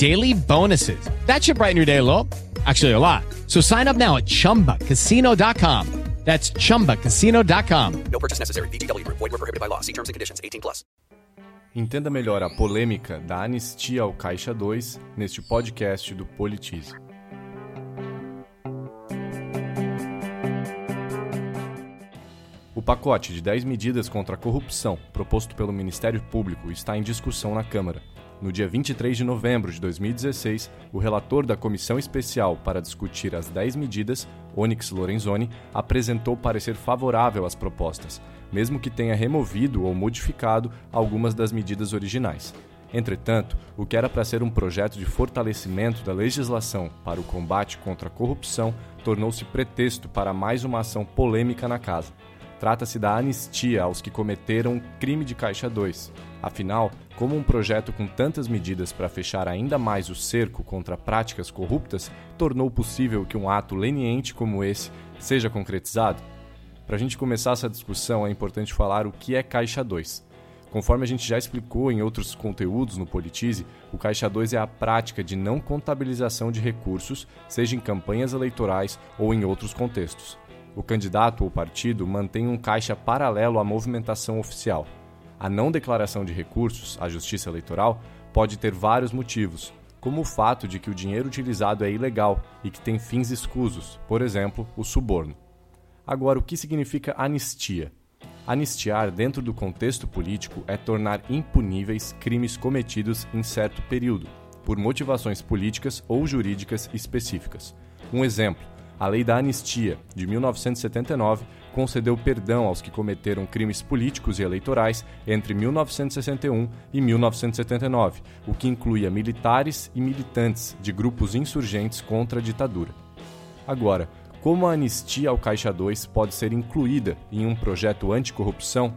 daily bonuses. That should brighten your day a little. Actually, a lot. So sign up now at chumbacasino.com. That's chumbacasino.com. No purchase necessary. VGW. Void were prohibited by law. See terms and conditions. 18 plus. Entenda melhor a polêmica da anistia ao Caixa 2 neste podcast do Politize. O pacote de 10 medidas contra a corrupção proposto pelo Ministério Público está em discussão na Câmara. No dia 23 de novembro de 2016, o relator da Comissão Especial para discutir as 10 medidas, Onyx Lorenzoni, apresentou parecer favorável às propostas, mesmo que tenha removido ou modificado algumas das medidas originais. Entretanto, o que era para ser um projeto de fortalecimento da legislação para o combate contra a corrupção tornou-se pretexto para mais uma ação polêmica na casa. Trata-se da anistia aos que cometeram crime de Caixa 2. Afinal, como um projeto com tantas medidas para fechar ainda mais o cerco contra práticas corruptas tornou possível que um ato leniente como esse seja concretizado? Para a gente começar essa discussão, é importante falar o que é Caixa 2. Conforme a gente já explicou em outros conteúdos no Politize, o Caixa 2 é a prática de não contabilização de recursos, seja em campanhas eleitorais ou em outros contextos. O candidato ou partido mantém um caixa paralelo à movimentação oficial. A não declaração de recursos à Justiça Eleitoral pode ter vários motivos, como o fato de que o dinheiro utilizado é ilegal e que tem fins escusos, por exemplo, o suborno. Agora, o que significa anistia? Anistiar, dentro do contexto político, é tornar impuníveis crimes cometidos em certo período, por motivações políticas ou jurídicas específicas. Um exemplo: a Lei da Anistia, de 1979, concedeu perdão aos que cometeram crimes políticos e eleitorais entre 1961 e 1979, o que incluía militares e militantes de grupos insurgentes contra a ditadura. Agora, como a anistia ao Caixa 2 pode ser incluída em um projeto anticorrupção?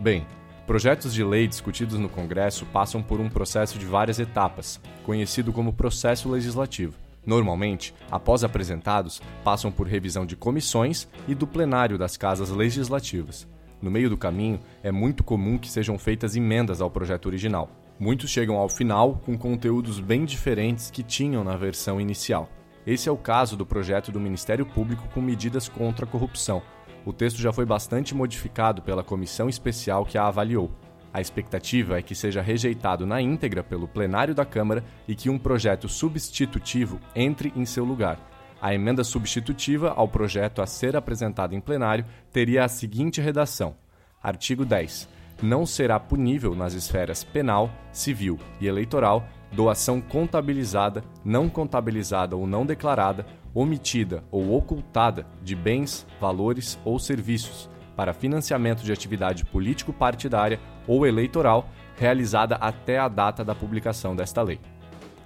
Bem, projetos de lei discutidos no Congresso passam por um processo de várias etapas, conhecido como processo legislativo. Normalmente, após apresentados, passam por revisão de comissões e do plenário das casas legislativas. No meio do caminho, é muito comum que sejam feitas emendas ao projeto original. Muitos chegam ao final com conteúdos bem diferentes que tinham na versão inicial. Esse é o caso do projeto do Ministério Público com medidas contra a corrupção. O texto já foi bastante modificado pela comissão especial que a avaliou. A expectativa é que seja rejeitado na íntegra pelo plenário da Câmara e que um projeto substitutivo entre em seu lugar. A emenda substitutiva ao projeto a ser apresentado em plenário teria a seguinte redação: Artigo 10. Não será punível nas esferas penal, civil e eleitoral doação contabilizada, não contabilizada ou não declarada, omitida ou ocultada de bens, valores ou serviços para financiamento de atividade político-partidária ou eleitoral realizada até a data da publicação desta lei.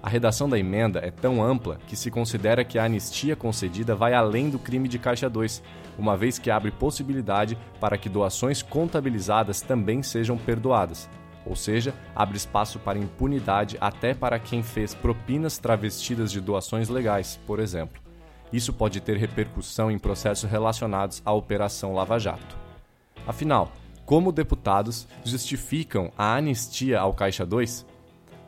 A redação da emenda é tão ampla que se considera que a anistia concedida vai além do crime de Caixa 2, uma vez que abre possibilidade para que doações contabilizadas também sejam perdoadas, ou seja, abre espaço para impunidade até para quem fez propinas travestidas de doações legais, por exemplo. Isso pode ter repercussão em processos relacionados à Operação Lava Jato. Afinal, como deputados justificam a anistia ao Caixa 2?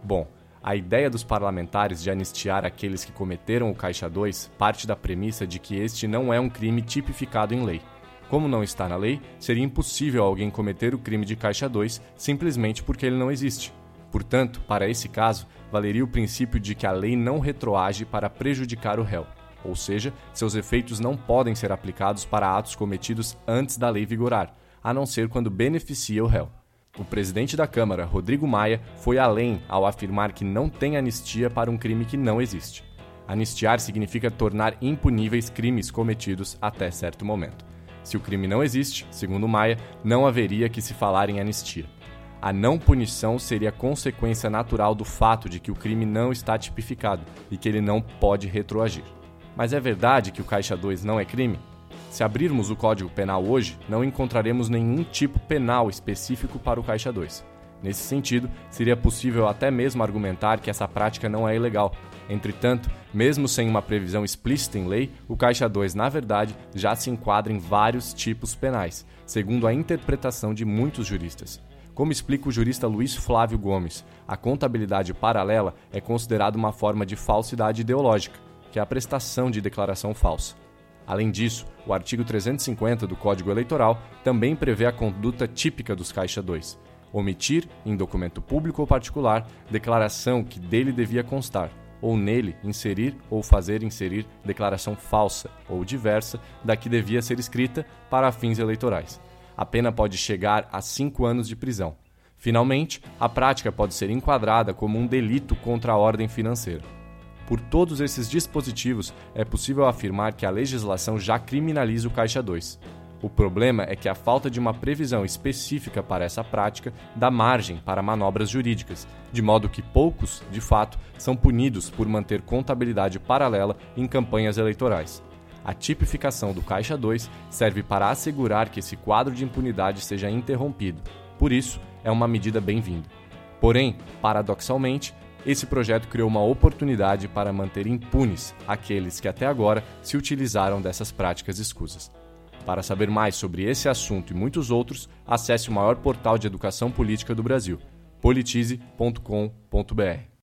Bom, a ideia dos parlamentares de anistiar aqueles que cometeram o Caixa 2 parte da premissa de que este não é um crime tipificado em lei. Como não está na lei, seria impossível alguém cometer o crime de Caixa 2 simplesmente porque ele não existe. Portanto, para esse caso, valeria o princípio de que a lei não retroage para prejudicar o réu, ou seja, seus efeitos não podem ser aplicados para atos cometidos antes da lei vigorar, a não ser quando beneficia o réu. O presidente da Câmara, Rodrigo Maia, foi além ao afirmar que não tem anistia para um crime que não existe. Anistiar significa tornar impuníveis crimes cometidos até certo momento. Se o crime não existe, segundo Maia, não haveria que se falar em anistia. A não punição seria consequência natural do fato de que o crime não está tipificado e que ele não pode retroagir. Mas é verdade que o Caixa 2 não é crime? Se abrirmos o Código Penal hoje, não encontraremos nenhum tipo penal específico para o Caixa 2. Nesse sentido, seria possível até mesmo argumentar que essa prática não é ilegal. Entretanto, mesmo sem uma previsão explícita em lei, o Caixa 2, na verdade, já se enquadra em vários tipos penais, segundo a interpretação de muitos juristas. Como explica o jurista Luiz Flávio Gomes, a contabilidade paralela é considerada uma forma de falsidade ideológica, que é a prestação de declaração falsa. Além disso, o artigo 350 do Código Eleitoral também prevê a conduta típica dos Caixa 2, omitir, em documento público ou particular, declaração que dele devia constar, ou nele inserir ou fazer inserir declaração falsa ou diversa da que devia ser escrita para fins eleitorais a pena pode chegar a cinco anos de prisão. Finalmente, a prática pode ser enquadrada como um delito contra a ordem financeira. Por todos esses dispositivos, é possível afirmar que a legislação já criminaliza o Caixa 2. O problema é que a falta de uma previsão específica para essa prática dá margem para manobras jurídicas, de modo que poucos, de fato, são punidos por manter contabilidade paralela em campanhas eleitorais. A tipificação do Caixa 2 serve para assegurar que esse quadro de impunidade seja interrompido. Por isso, é uma medida bem-vinda. Porém, paradoxalmente, esse projeto criou uma oportunidade para manter impunes aqueles que até agora se utilizaram dessas práticas escusas. Para saber mais sobre esse assunto e muitos outros, acesse o maior portal de educação política do Brasil, politize.com.br.